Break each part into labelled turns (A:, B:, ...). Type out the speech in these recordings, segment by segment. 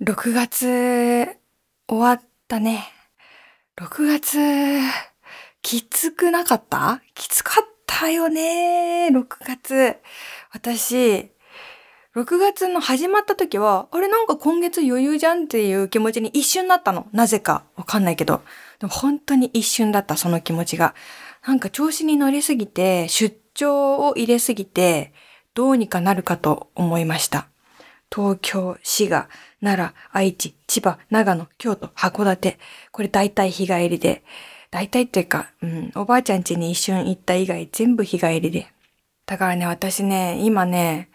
A: 6月終わったね。6月、きつくなかった？きつかったよね。6月。私、6月の始まった時は、あれなんか今月余裕じゃんっていう気持ちに一瞬なったの。なぜかわかんないけど。でも本当に一瞬だった、その気持ちが。なんか調子に乗りすぎて、出張を入れすぎて、どうにかなるかと思いました。東京、滋賀、奈良、愛知、千葉、長野、京都、函館。これ大体日帰りで。大体っていうか、うん、おばあちゃん家に一瞬行った以外全部日帰りで。だからね、私ね、今ね、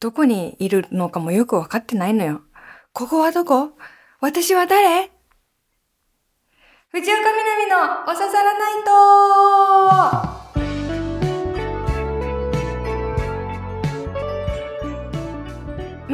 A: どこにいるのかもよくわかってないのよ。ここはどこ？私は誰？藤岡みなみのおささらないと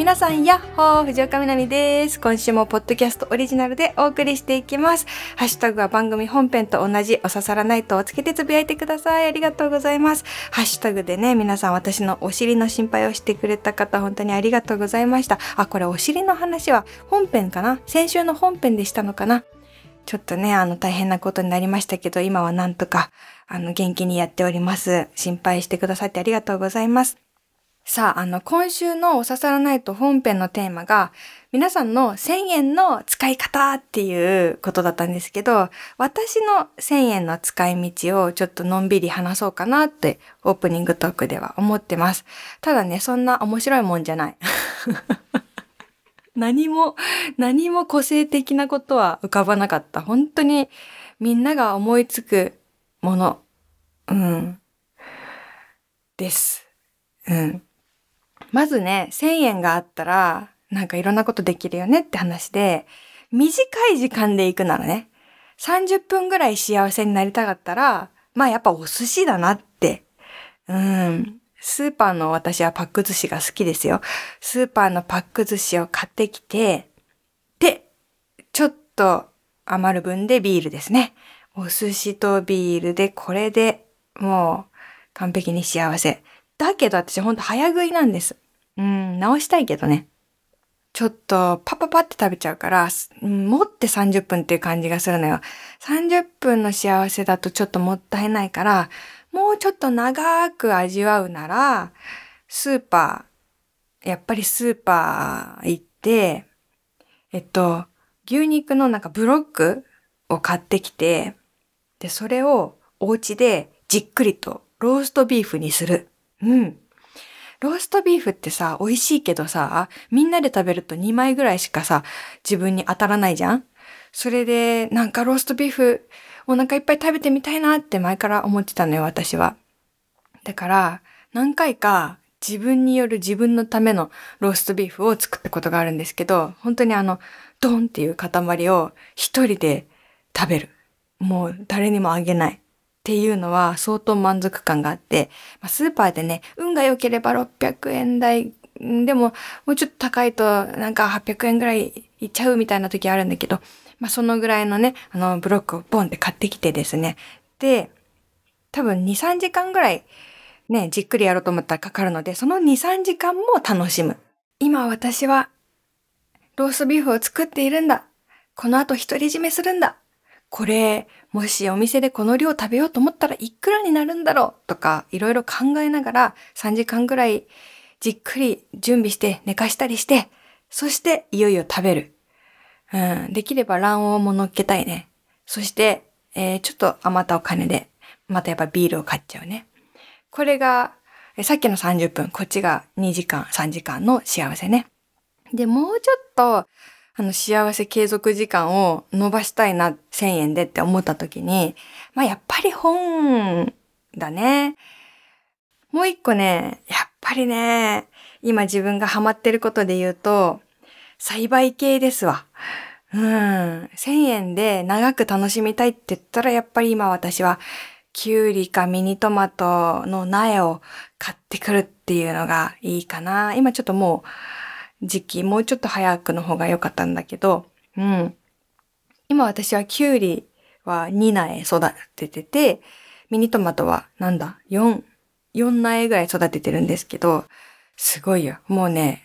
A: 皆さん、やっほー藤岡みなみです。今週もポッドキャストオリジナルでお送りしていきます。ハッシュタグは番組本編と同じお刺さらないとをつけてつぶやいてください。ありがとうございます。ハッシュタグでね、皆さん私のお尻の心配をしてくれた方、本当にありがとうございました。あ、これお尻の話は本編かな？先週の本編でしたのかな？ちょっとね、あの大変なことになりましたけど、今はなんとか、あの元気にやっております。心配してくださってありがとうございます。さあ、あの、今週のお刺さらないと本編のテーマが、皆さんの1000円の使い方っていうことだったんですけど、私の1000円の使い道をちょっとのんびり話そうかなってオープニングトークでは思ってます。ただね、そんな面白いもんじゃない。何も、何も個性的なことは浮かばなかった。本当にみんなが思いつくもの、うん、です。うん。まずね、1000円があったら、なんかいろんなことできるよねって話で、短い時間で行くならね、30分ぐらい幸せになりたかったら、まあやっぱお寿司だなって。うん。スーパーの私はパック寿司が好きですよ。スーパーのパック寿司を買ってきて、で、ちょっと余る分でビールですね。お寿司とビールでこれでもう完璧に幸せ。だけど私ほんと早食いなんです。うん、直したいけどね。ちょっとパパパって食べちゃうから、持って30分っていう感じがするのよ。30分の幸せだとちょっともったいないから、もうちょっと長く味わうなら、スーパー、やっぱりスーパー行って、えっと、牛肉のなんかブロックを買ってきて、で、それをお家でじっくりとローストビーフにする。うん。ローストビーフってさ、美味しいけどさ、みんなで食べると2枚ぐらいしかさ、自分に当たらないじゃん？それで、なんかローストビーフ、お腹いっぱい食べてみたいなって前から思ってたのよ、私は。だから、何回か自分による自分のためのローストビーフを作ったことがあるんですけど、本当にあの、ドンっていう塊を一人で食べる。もう誰にもあげない。っていうのは相当満足感があって、まあ、スーパーでね、運が良ければ600円台、でももうちょっと高いとなんか800円ぐらいいっちゃうみたいな時あるんだけど、まあ、そのぐらいのね、あのブロックをボンって買ってきてですね。で、多分2、3時間ぐらいね、じっくりやろうと思ったらかかるので、その2、3時間も楽しむ。今私はローストビーフを作っているんだ。この後独り占めするんだ。これ、もしお店でこの量食べようと思ったらいくらになるんだろうとか、いろいろ考えながら3時間ぐらいじっくり準備して寝かしたりして、そしていよいよ食べる。うん、できれば卵黄も乗っけたいね。そして、えー、ちょっと余ったお金で、またやっぱビールを買っちゃうね。これが、さっきの30分、こっちが2時間、3時間の幸せね。で、もうちょっと、あの幸せ継続時間を伸ばしたいな、1000円でって思った時に、まあやっぱり本だね。もう一個ね、やっぱりね、今自分がハマってることで言うと、栽培系ですわ。うん。1000円で長く楽しみたいって言ったら、やっぱり今私は、キュウリかミニトマトの苗を買ってくるっていうのがいいかな。今ちょっともう、時期、もうちょっと早くの方が良かったんだけど、うん。今私はキュウリは2苗育ててて、ミニトマトはなんだ ?4、4苗ぐらい育ててるんですけど、すごいよ。もうね、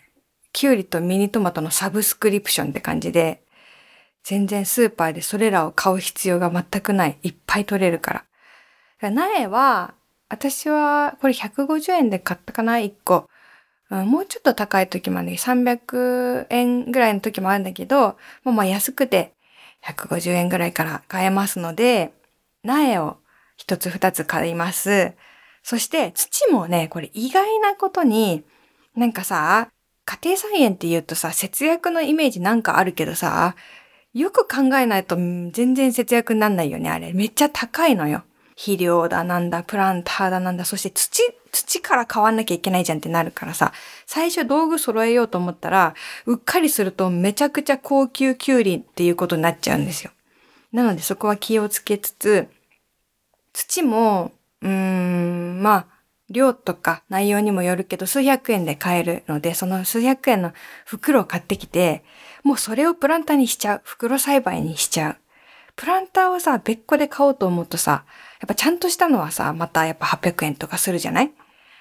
A: キュウリとミニトマトのサブスクリプションって感じで、全然スーパーでそれらを買う必要が全くない。いっぱい取れるから。苗は、私はこれ150円で買ったかな ?1 個。もうちょっと高い時もある300円ぐらいの時もあるんだけど、もうまあ安くて150円ぐらいから買えますので、苗を一つ二つ買います。そして土もね、これ意外なことに、なんかさ、家庭菜園って言うとさ、節約のイメージなんかあるけどさ、よく考えないと全然節約になんないよね、あれ。めっちゃ高いのよ。肥料だなんだ、プランターだなんだ、そして土、土から買わんなきゃいけないじゃんってなるからさ、最初道具揃えようと思ったら、うっかりするとめちゃくちゃ高級キュウリっていうことになっちゃうんですよ。なのでそこは気をつけつつ、土も、うーん、まあ、量とか内容にもよるけど数百円で買えるので、その数百円の袋を買ってきて、もうそれをプランターにしちゃう。袋栽培にしちゃう。プランターをさ、別個で買おうと思うとさ、やっぱちゃんとしたのはさ、またやっぱ800円とかするじゃない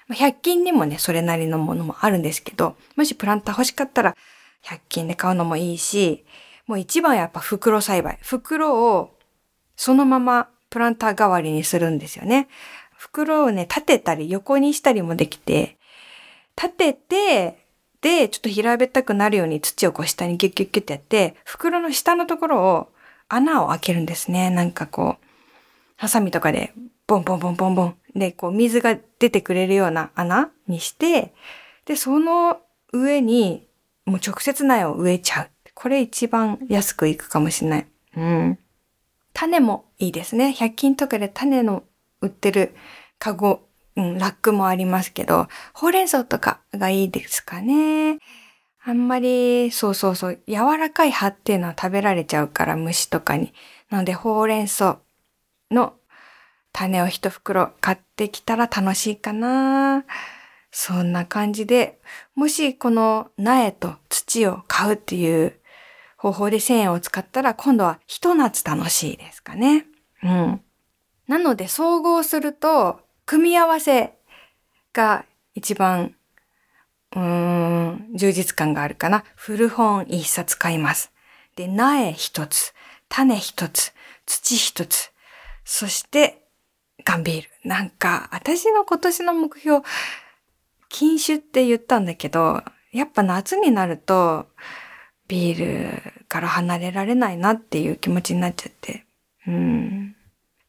A: ？100均にもね、それなりのものもあるんですけど、もしプランター欲しかったら、100均で買うのもいいし、もう一番やっぱ袋栽培。袋をそのままプランター代わりにするんですよね。袋をね、立てたり横にしたりもできて、立てて、で、ちょっと平べったくなるように土をこう下にギュッギュッギュッってやって、袋の下のところを穴を開けるんですね。なんかこう、ハサミとかでボンボンボンボンボンで、こう水が出てくれるような穴にして、で、その上にもう直接苗を植えちゃう。これ一番安くいくかもしれない。うん。種もいいですね。100均とかで種の売ってるカゴ、うん、ラックもありますけど、ほうれん草とかがいいですかね。あんまり、そうそうそう、柔らかい葉っていうのは食べられちゃうから虫とかに。なので、ほうれん草の種を一袋買ってきたら楽しいかな。そんな感じで、もしこの苗と土を買うっていう方法で1000円を使ったら今度はひと夏楽しいですかね。うん。なので総合すると、組み合わせが一番、うーん、充実感があるかな。古本一冊買います。で、苗一つ、種一つ、土一つ、そして缶ビール。なんか、私の今年の目標、禁酒って言ったんだけど、やっぱ夏になると、ビールから離れられないなっていう気持ちになっちゃって。うん。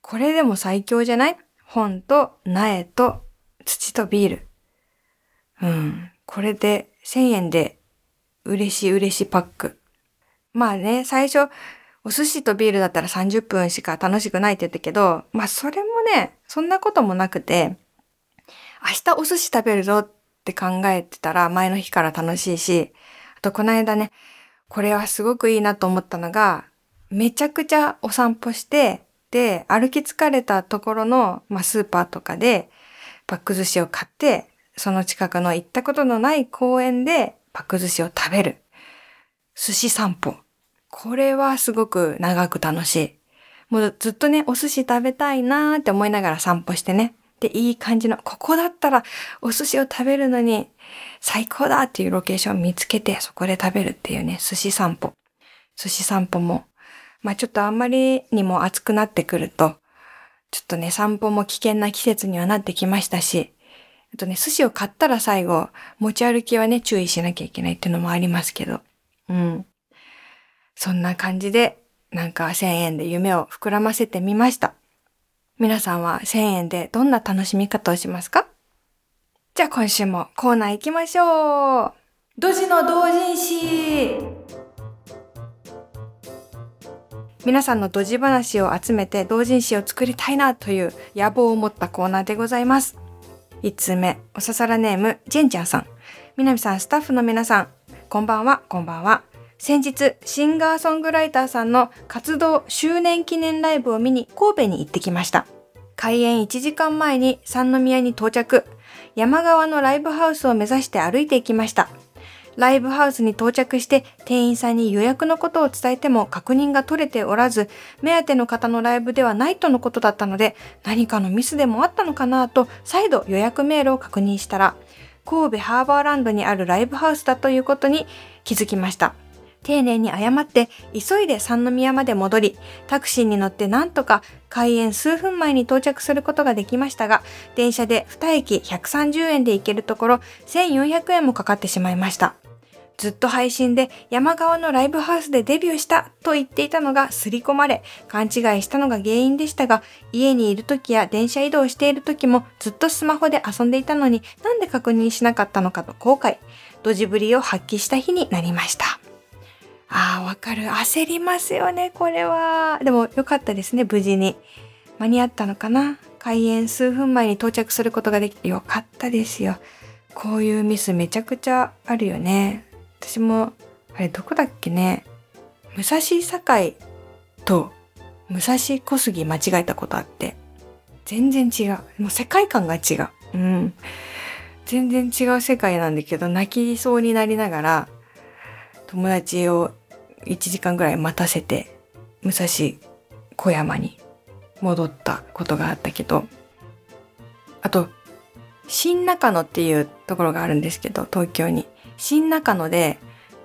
A: これでも最強じゃない？本と苗と土とビール。うん。これで1000円で嬉しい嬉しいパック。まあね、最初、お寿司とビールだったら30分しか楽しくないって言ったけど、まあそれもね、そんなこともなくて、明日お寿司食べるぞって考えてたら前の日から楽しいし、あとこの間ね、これはすごくいいなと思ったのが、めちゃくちゃお散歩して、で、歩き疲れたところの、まあ、スーパーとかで、パック寿司を買って、その近くの行ったことのない公園でパック寿司を食べる。寿司散歩。これはすごく長く楽しい。もうずっとね、お寿司食べたいなーって思いながら散歩してね。で、いい感じの、ここだったらお寿司を食べるのに最高だっていうロケーションを見つけて、そこで食べるっていうね、寿司散歩。寿司散歩もまあちょっとあんまりにも暑くなってくると、ちょっとね、散歩も危険な季節にはなってきましたし、あとね、寿司を買ったら最後、持ち歩きはね、注意しなきゃいけないっていうのもありますけど、うん。そんな感じで、なんか1000円で夢を膨らませてみました。皆さんは1000円でどんな楽しみ方をしますか？じゃあ今週もコーナー行きましょうドジの同人誌皆さんのドジ話を集めて同人誌を作りたいなという野望を持ったコーナーでございます。1つ目、おささらネーム、ジェンちゃんさん。南さん、スタッフの皆さん、こんばんは、こんばんは。先日、シンガーソングライターさんの活動周年記念ライブを見に神戸に行ってきました。開演1時間前に三宮に到着。山側のライブハウスを目指して歩いていきました。ライブハウスに到着して店員さんに予約のことを伝えても確認が取れておらず、目当ての方のライブではないとのことだったので、何かのミスでもあったのかなと再度予約メールを確認したら、神戸ハーバーランドにあるライブハウスだということに気づきました。丁寧に謝って急いで三宮まで戻り、タクシーに乗ってなんとか開園数分前に到着することができましたが、電車で2駅130円で行けるところ1400円もかかってしまいました。ずっと配信で山側のライブハウスでデビューしたと言っていたのが刷り込まれ、勘違いしたのが原因でしたが、家にいる時や電車移動している時もずっとスマホで遊んでいたのになんで確認しなかったのかと後悔、ドジぶりを発揮した日になりました。ああ、わかる。焦りますよね、これは。でもよかったですね、無事に。間に合ったのかな開園数分前に到着することができてよかったですよ。こういうミスめちゃくちゃあるよね。私も、あれどこだっけね。武蔵境と武蔵小杉間違えたことあって。全然違う。もう世界観が違う。うん。全然違う世界なんだけど、泣きそうになりながら、友達を1時間ぐらい待たせて、武蔵小山に戻ったことがあったけど、あと、新中野っていうところがあるんですけど、東京に。新中野で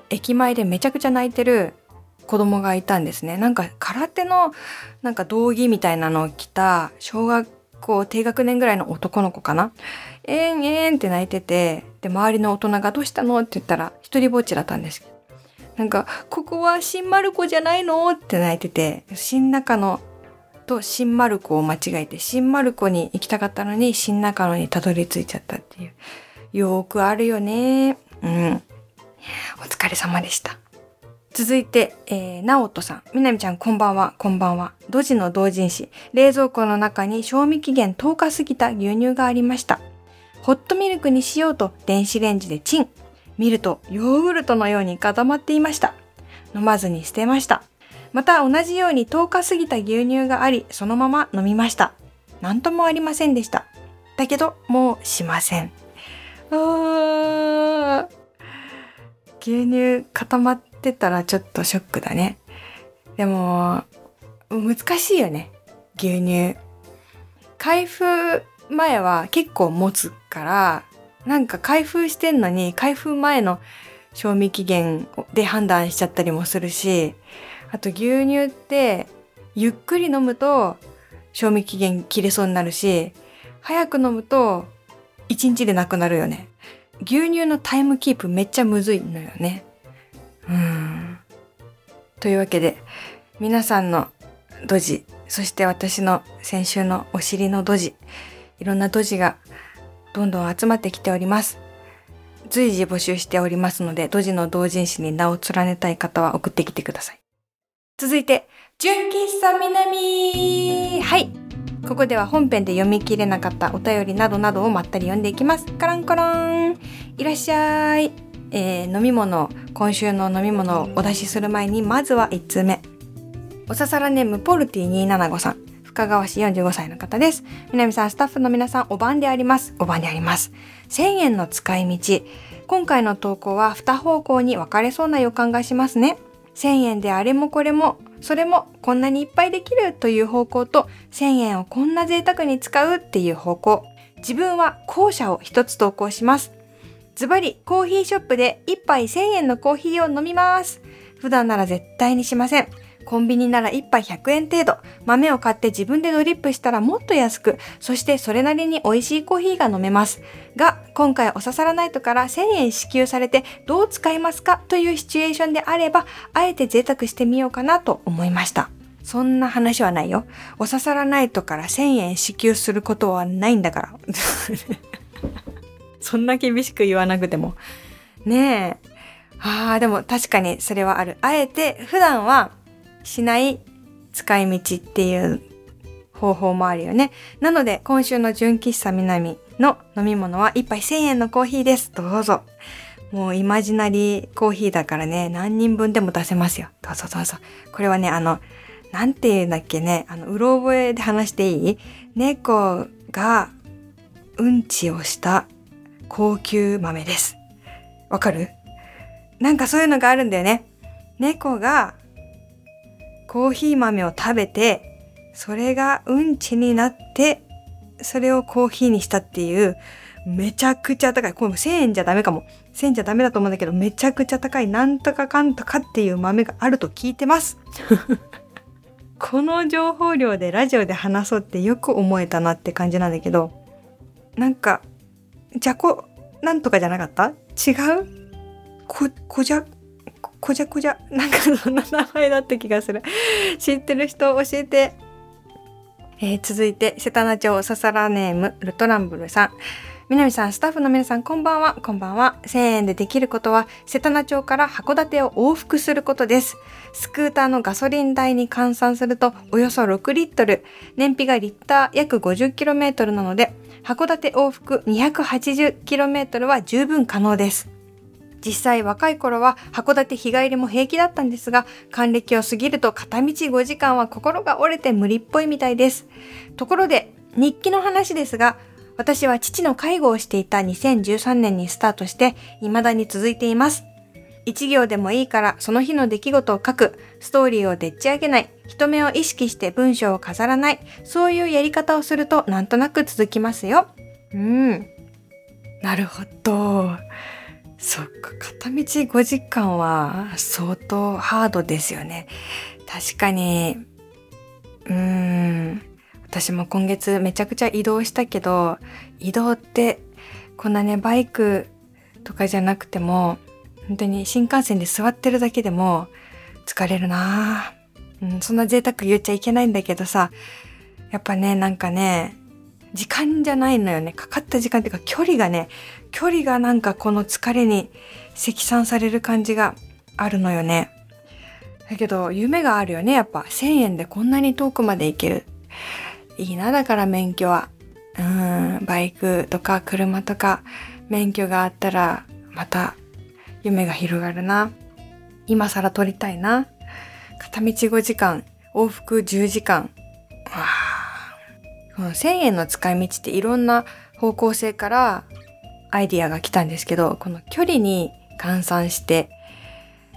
A: 駅前でめちゃくちゃ泣いてる子供がいたんですね。なんか空手のなんか道着みたいなのを着た小学校低学年ぐらいの男の子かな。えんえんって泣いてて、で、周りの大人がどうしたの？って言ったら一人ぼっちだったんですけど。なんか、ここは新丸子じゃないの？って泣いてて、新中野と新丸子を間違えて、新丸子に行きたかったのに新中野にたどり着いちゃったっていう。よくあるよね。うん。お疲れ様でした。続いて、えー、なおとさん。みなみちゃん、こんばんは、こんばんは。ドジの同人誌。冷蔵庫の中に賞味期限10日過ぎた牛乳がありました。ホットミルクにしようと電子レンジでチン。見るとヨーグルトのように固まっていました。飲まずに捨てました。また同じように10日過ぎた牛乳があり、そのまま飲みました。なんともありませんでした。だけど、もうしません。牛乳固まってたらちょっとショックだね。でも、難しいよね。牛乳。開封前は結構持つから、なんか開封してんのに開封前の賞味期限で判断しちゃったりもするし、あと牛乳ってゆっくり飲むと賞味期限切れそうになるし、早く飲むと1日でなくなるよね。牛乳のタイムキープめっちゃむずいのよね。うん。というわけで、皆さんのドジ、そして私の先週のお尻のドジ、いろんなドジがどんどん集まってきております。随時募集しておりますので、ドジの同人誌に名を連ねたい方は送ってきてください。続いて、純喫茶南はい。ここでは本編で読み切れなかったお便りなどなどをまったり読んでいきます。カランコロンいらっしゃい。えー、飲み物、今週の飲み物をお出しする前に、まずは1通目。おささらネームポルティ275さん。深川市45歳の方です。南さん、スタッフの皆さん、お番であります。お番であります。1000円の使い道。今回の投稿は2方向に分かれそうな予感がしますね。1000円であれもこれもそれもこんなにいっぱいできるという方向と1000円をこんな贅沢に使うっていう方向。自分は後者を一つ投稿します。ズバリコーヒーショップで1杯1000円のコーヒーを飲みます。普段なら絶対にしません。コンビニなら1杯100円程度。豆を買って自分でドリップしたらもっと安く、そしてそれなりに美味しいコーヒーが飲めます。が、今回おささらナイトから1000円支給されてどう使いますか？というシチュエーションであれば、あえて贅沢してみようかなと思いました。そんな話はないよ。おささらナイトから1000円支給することはないんだから。そんな厳しく言わなくても。ねえ。ああ、でも確かにそれはある。あえて普段はしない使い道っていう方法もあるよね。なので、今週の純喫茶南の飲み物は1杯1000円のコーヒーです。どうぞ。もうイマジナリーコーヒーだからね、何人分でも出せますよ。どうぞどうぞ。これはね、あの、なんて言うんだっけね、あの、うろ覚えで話していい？猫がうんちをした高級豆です。わかる？なんかそういうのがあるんだよね。猫がコーヒー豆を食べて、それがうんちになって、それをコーヒーにしたっていう、めちゃくちゃ高い。これも1000円じゃダメかも。1000円じゃダメだと思うんだけど、めちゃくちゃ高い、なんとかかんとかっていう豆があると聞いてます。この情報量でラジオで話そうってよく思えたなって感じなんだけど、なんか、じゃこ、なんとかじゃなかった？違う？こ、こじゃ、こじゃこじゃ、なんかそんな名前だった気がする。知ってる人教えて。えー、続いて、瀬田名町ささらネーム、ルトランブルさん。南さん、スタッフの皆さん、こんばんは。こんばんは。1000円でできることは、瀬田名町から函館を往復することです。スクーターのガソリン代に換算すると、およそ6リットル。燃費がリッター約 50km なので、函館往復 280km は十分可能です。実際若い頃は函館日帰りも平気だったんですが、還暦を過ぎると片道5時間は心が折れて無理っぽいみたいです。ところで、日記の話ですが、私は父の介護をしていた2013年にスタートして、未だに続いています。一行でもいいからその日の出来事を書く、ストーリーをでっち上げない、人目を意識して文章を飾らない、そういうやり方をするとなんとなく続きますよ。うん。なるほど。そっか、片道5時間は相当ハードですよね。確かに、うーん。私も今月めちゃくちゃ移動したけど、移動ってこんなね、バイクとかじゃなくても、本当に新幹線で座ってるだけでも疲れるなうん、そんな贅沢言っちゃいけないんだけどさ、やっぱね、なんかね、時間じゃないのよね。かかった時間っていうか距離がね、距離がなんかこの疲れに積算される感じがあるのよね。だけど夢があるよね。やっぱ1000円でこんなに遠くまで行ける。いいな、だから免許は。うん、バイクとか車とか免許があったらまた夢が広がるな。今更撮りたいな。片道5時間、往復10時間。わこの1000円の使い道っていろんな方向性からアイディアが来たんですけど、この距離に換算して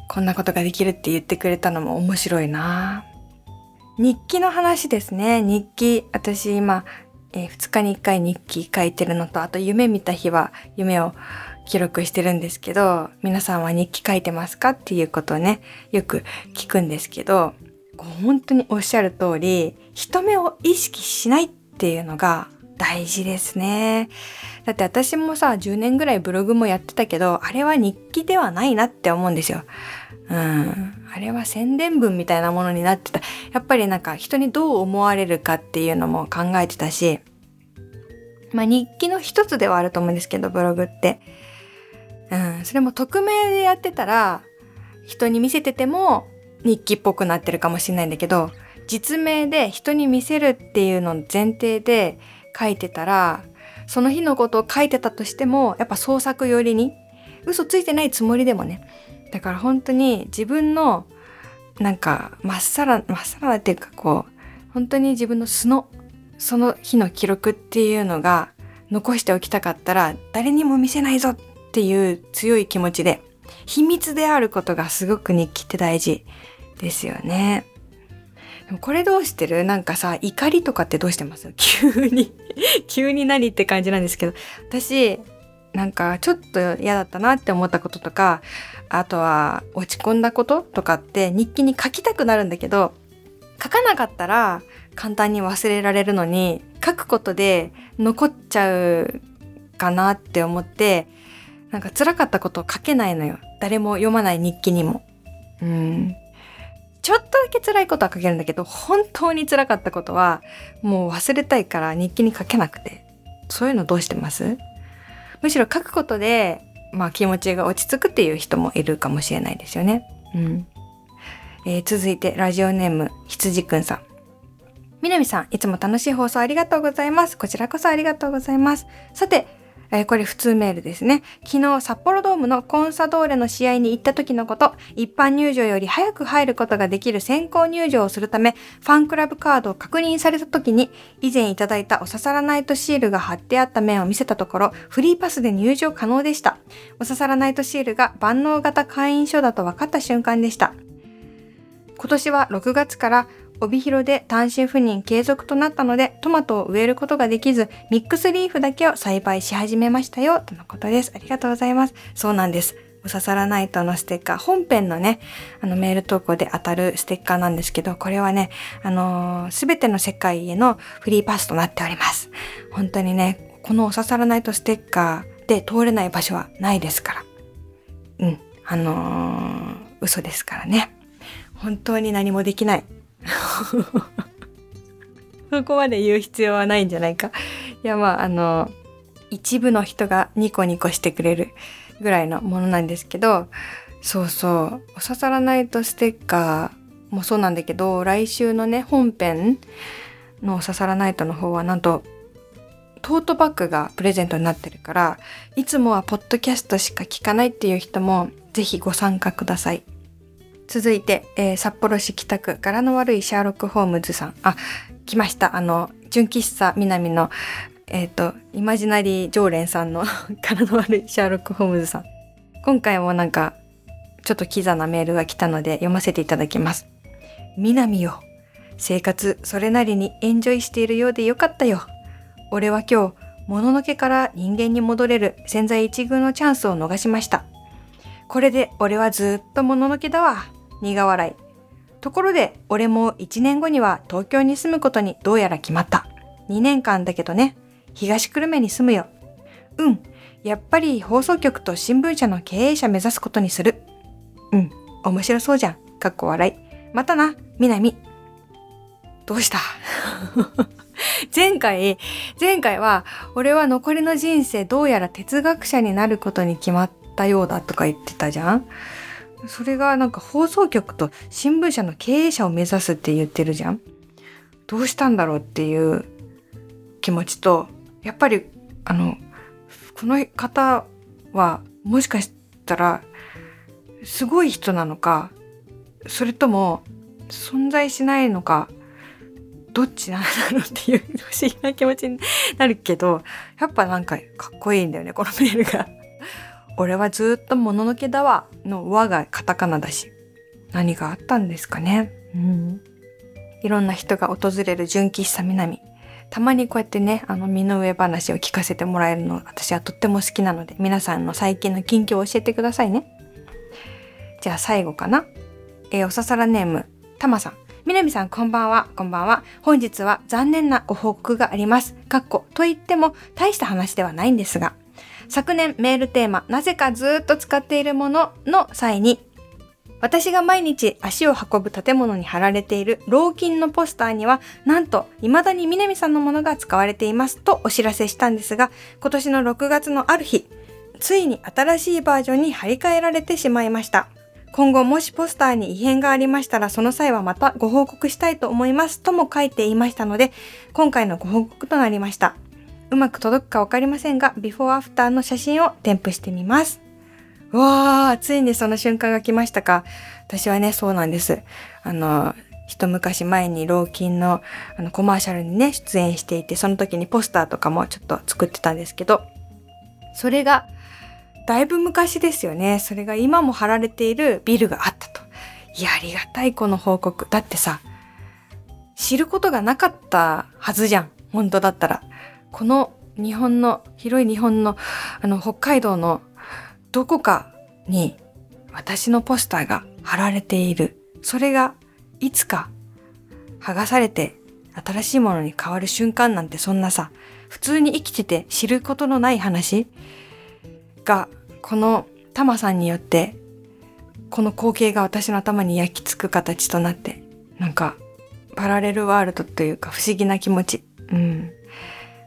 A: こんなことができるって言ってくれたのも面白いな。日記の話ですね。日記。私今、えー、2日に1回日記書いてるのと、あと夢見た日は夢を記録してるんですけど、皆さんは日記書いてますかっていうことをね、よく聞くんですけど、本当におっしゃる通り、人目を意識しないっっていうのが大事ですね。だって私もさ、10年ぐらいブログもやってたけど、あれは日記ではないなって思うんですよ。うん。あれは宣伝文みたいなものになってた。やっぱりなんか人にどう思われるかっていうのも考えてたし、まあ日記の一つではあると思うんですけど、ブログって。うん。それも匿名でやってたら、人に見せてても日記っぽくなってるかもしれないんだけど、実名で人に見せるっていうのを前提で書いてたら、その日のことを書いてたとしても、やっぱ創作寄りに、嘘ついてないつもりでもね、だから本当に自分のなんかまっさらまっさらっていうかこう本当に自分の素のその日の記録っていうのが残しておきたかったら誰にも見せないぞっていう強い気持ちで秘密であることがすごく日記って大事ですよね。でもこれどうしてる？なんかさ、怒りとかってどうしてます？急に 急に何って感じなんですけど。私、なんかちょっと嫌だったなって思ったこととか、あとは落ち込んだこととかって日記に書きたくなるんだけど、書かなかったら簡単に忘れられるのに、書くことで残っちゃうかなって思って、なんか辛かったことを書けないのよ。誰も読まない日記にも。うん。ちょっとだけ辛いことは書けるんだけど、本当に辛かったことは、もう忘れたいから日記に書けなくて。そういうのどうしてます？むしろ書くことでまあ気持ちが落ち着くっていう人もいるかもしれないですよね。うん。えー、続いてラジオネーム羊くんさん。みなみさん、いつも楽しい放送ありがとうございます。こちらこそありがとうございます。さて、えー、これ普通メールですね。昨日札幌ドームのコンサドーレの試合に行った時のこと、一般入場より早く入ることができる先行入場をするため、ファンクラブカードを確認された時に、以前いただいたおささらナイトシールが貼ってあった面を見せたところ、フリーパスで入場可能でした。おささらナイトシールが万能型会員証だと分かった瞬間でした。今年は6月から帯広で単身赴任継続となったので、トマトを植えることができず、ミックスリーフだけを栽培し始めましたよ、とのことです。ありがとうございます。そうなんです。おささらナイトのステッカー、本編のね、あのメール投稿で当たるステッカーなんですけど、これはね、あのす、べての世界へのフリーパスとなっております。本当にね、このおささらナイトステッカーで通れない場所はないですから。うん、あのー、嘘ですからね。本当に何もできない。そこまで言う必要はないんじゃないか。いや、まあ、あの、一部の人がニコニコしてくれるぐらいのものなんですけど、そうそう、おささらナイトステッカーもそうなんだけど、来週のね、本編のおささらナイトの方はなんと、トートバッグがプレゼントになってるから、いつもはポッドキャストしか聞かないっていう人も、ぜひご参加ください。続いて、えー、札幌市北区柄の悪いシャーロック・ホームズさん。あ、来ました。あの、純喫茶南の、えっ、ー、と、イマジナリー常連さんの柄の悪いシャーロック・ホームズさん。今回もなんか、ちょっとキザなメールが来たので読ませていただきます。南よ。生活それなりにエンジョイしているようでよかったよ。俺は今日、もののけから人間に戻れる潜在一遇のチャンスを逃しました。これで俺はずっともののけだわ。苦笑い。ところで、俺も1年後には東京に住むことにどうやら決まった。2年間だけどね、東久留米に住むよ。うん、やっぱり放送局と新聞社の経営者目指すことにする。うん、面白そうじゃん。かっこ笑い。またな、みなみ。どうした？前回、前回は、俺は残りの人生どうやら哲学者になることに決まったようだとか言ってたじゃんそれがなんか放送局と新聞社の経営者を目指すって言ってるじゃんどうしたんだろうっていう気持ちと、やっぱり、あの、この方はもしかしたらすごい人なのか、それとも存在しないのか、どっちなんだろうっていう不思議な気持ちになるけど、やっぱなんかかっこいいんだよね、このメールが。俺はずっともののけだわの和がカタカナだし。何があったんですかね。うん。いろんな人が訪れる純喫茶南。たまにこうやってね、あの身の上話を聞かせてもらえるの私はとっても好きなので、皆さんの最近の近況を教えてくださいね。じゃあ最後かな。えー、おささらネーム、たまさん。みなみさんこんばんは、こんばんは。本日は残念なご報告があります。かっこ、と言っても大した話ではないんですが。昨年メールテーマ、なぜかずっと使っているものの際に、私が毎日足を運ぶ建物に貼られている老金のポスターには、なんと未だに南さんのものが使われていますとお知らせしたんですが、今年の6月のある日、ついに新しいバージョンに張り替えられてしまいました。今後もしポスターに異変がありましたらその際はまたご報告したいと思いますとも書いていましたので、今回のご報告となりました。うまく届くかわかりませんが、ビフォーアフターの写真を添付してみます。うわー、ついにその瞬間が来ましたか。私はね、そうなんです。あの、一昔前に老金のあのコマーシャルにね、出演していて、その時にポスターとかもちょっと作ってたんですけど、それが、だいぶ昔ですよね。それが今も貼られているビルがあったと。いや、ありがたいこの報告。だってさ、知ることがなかったはずじゃん。本当だったら。この日本の、広い日本の、あの、北海道のどこかに私のポスターが貼られている。それがいつか剥がされて新しいものに変わる瞬間なんてそんなさ、普通に生きてて知ることのない話が、このタマさんによって、この光景が私の頭に焼き付く形となって、なんか、パラレルワールドというか不思議な気持ち。うん。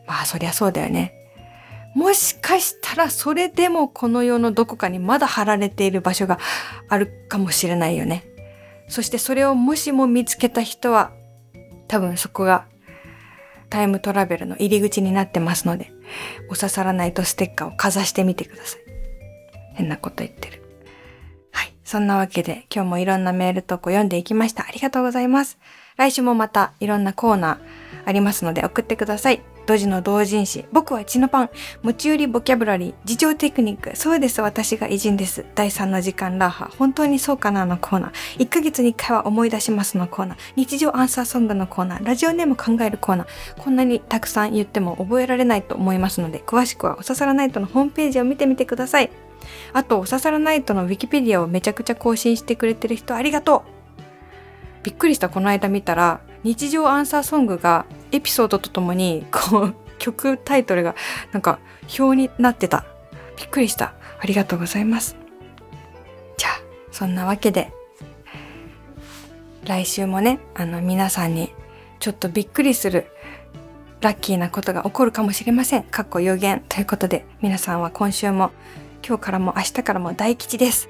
A: まあそりゃそうだよね。もしかしたらそれでもこの世のどこかにまだ貼られている場所があるかもしれないよね。そしてそれをもしも見つけた人は多分そこがタイムトラベルの入り口になってますので、お刺さらないとステッカーをかざしてみてください。変なこと言ってる。はい。そんなわけで今日もいろんなメール投稿読んでいきました。ありがとうございます。来週もまたいろんなコーナー、ありますので送ってください。ドジの同人誌、僕は血のパン、持ち寄りボキャブラリー、自重テクニック、そうです、私が偉人です。第3の時間ラーハ、本当にそうかなのコーナー、1ヶ月に1回は思い出しますのコーナー、日常アンサーソングのコーナー、ラジオネーム考えるコーナー、こんなにたくさん言っても覚えられないと思いますので、詳しくはおささらナイトのホームページを見てみてください。あと、おささらナイトのウィキペディアをめちゃくちゃ更新してくれてる人ありがとう。びっくりした。この間見たら日常アンサーソングがエピソードとともにこう曲タイトルがなんか表になってたびっくりしたありがとうございますじゃあそんなわけで来週もねあの皆さんにちょっとびっくりするラッキーなことが起こるかもしれません。かっこ予言ということで皆さんは今週も今日からも明日からも大吉です。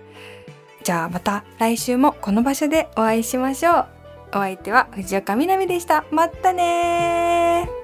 A: じゃあまた来週もこの場所でお会いしましょう。お相手は藤岡みなみでした。またね